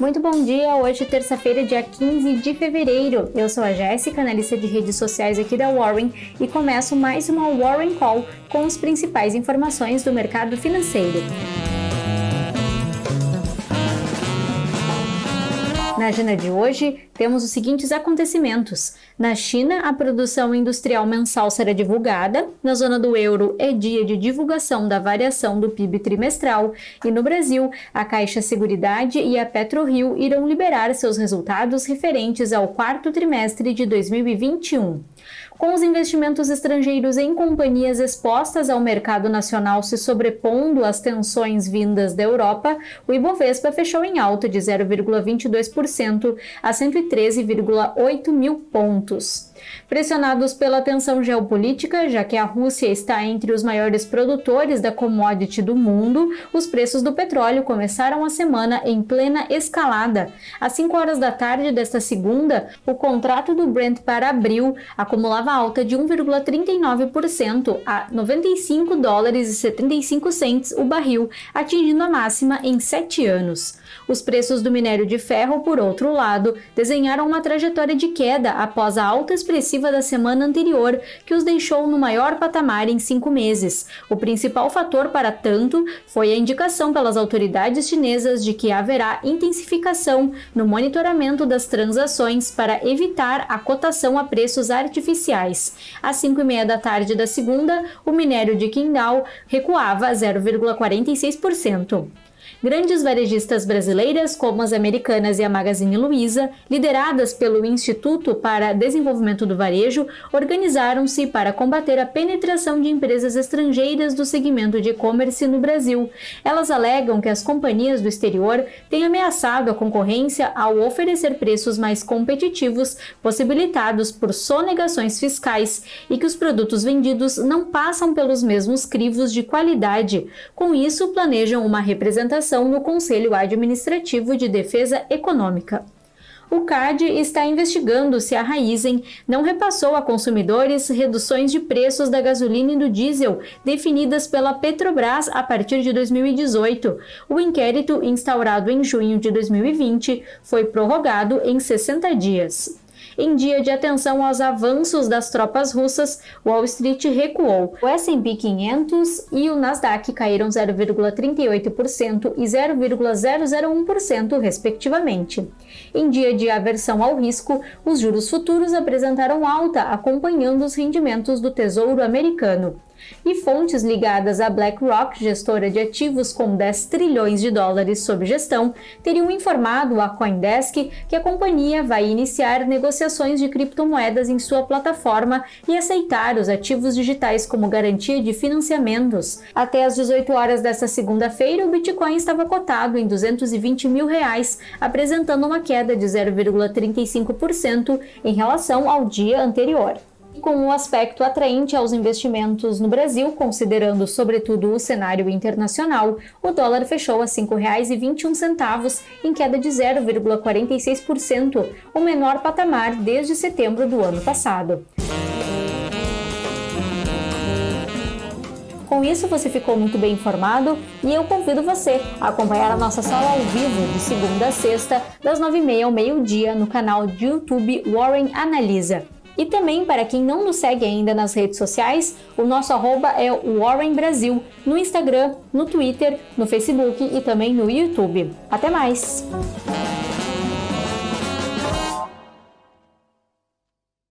Muito bom dia, hoje terça-feira, dia 15 de fevereiro. Eu sou a Jéssica, analista de redes sociais aqui da Warren e começo mais uma Warren Call com as principais informações do mercado financeiro. Na agenda de hoje, temos os seguintes acontecimentos. Na China, a produção industrial mensal será divulgada. Na zona do euro, é dia de divulgação da variação do PIB trimestral. E no Brasil, a Caixa Seguridade e a PetroRio irão liberar seus resultados referentes ao quarto trimestre de 2021. Com os investimentos estrangeiros em companhias expostas ao mercado nacional se sobrepondo às tensões vindas da Europa, o Ibovespa fechou em alta de 0,22% a 113,8 mil pontos. Pressionados pela tensão geopolítica, já que a Rússia está entre os maiores produtores da commodity do mundo, os preços do petróleo começaram a semana em plena escalada. Às 5 horas da tarde desta segunda, o contrato do Brent para abril acumulava alta de 1,39% a 95 dólares e 75 cents o barril, atingindo a máxima em sete anos. Os preços do minério de ferro, por outro lado, desenharam uma trajetória de queda após a alta expressiva da semana anterior, que os deixou no maior patamar em cinco meses. O principal fator para tanto foi a indicação pelas autoridades chinesas de que haverá intensificação no monitoramento das transações para evitar a cotação a preços artificiais. Às 5 e meia da tarde da segunda, o minério de Qingdao recuava 0,46%. Grandes varejistas brasileiras, como as Americanas e a Magazine Luiza, lideradas pelo Instituto para Desenvolvimento do Varejo, organizaram-se para combater a penetração de empresas estrangeiras do segmento de e-commerce no Brasil. Elas alegam que as companhias do exterior têm ameaçado a concorrência ao oferecer preços mais competitivos, possibilitados por sonegações fiscais, e que os produtos vendidos não passam pelos mesmos crivos de qualidade. Com isso, planejam uma representação no Conselho Administrativo de Defesa Econômica. O CAD está investigando se a Raizen não repassou a consumidores reduções de preços da gasolina e do diesel definidas pela Petrobras a partir de 2018. O inquérito, instaurado em junho de 2020, foi prorrogado em 60 dias. Em dia de atenção aos avanços das tropas russas, Wall Street recuou. O S&P 500 e o Nasdaq caíram 0,38% e 0,001%, respectivamente. Em dia de aversão ao risco, os juros futuros apresentaram alta, acompanhando os rendimentos do Tesouro Americano e fontes ligadas à BlackRock, gestora de ativos com 10 trilhões de dólares sob gestão, teriam informado à CoinDesk que a companhia vai iniciar negociações de criptomoedas em sua plataforma e aceitar os ativos digitais como garantia de financiamentos. Até às 18 horas desta segunda-feira, o Bitcoin estava cotado em 220 mil reais, apresentando uma queda de 0,35% em relação ao dia anterior com um aspecto atraente aos investimentos no Brasil, considerando sobretudo o cenário internacional, o dólar fechou a R$ 5,21, em queda de 0,46%, o menor patamar desde setembro do ano passado. Com isso, você ficou muito bem informado e eu convido você a acompanhar a nossa sala ao vivo de segunda a sexta, das nove e meia ao meio-dia, no canal de YouTube Warren Analisa. E também, para quem não nos segue ainda nas redes sociais, o nosso arroba é Warren Brasil, no Instagram, no Twitter, no Facebook e também no YouTube. Até mais!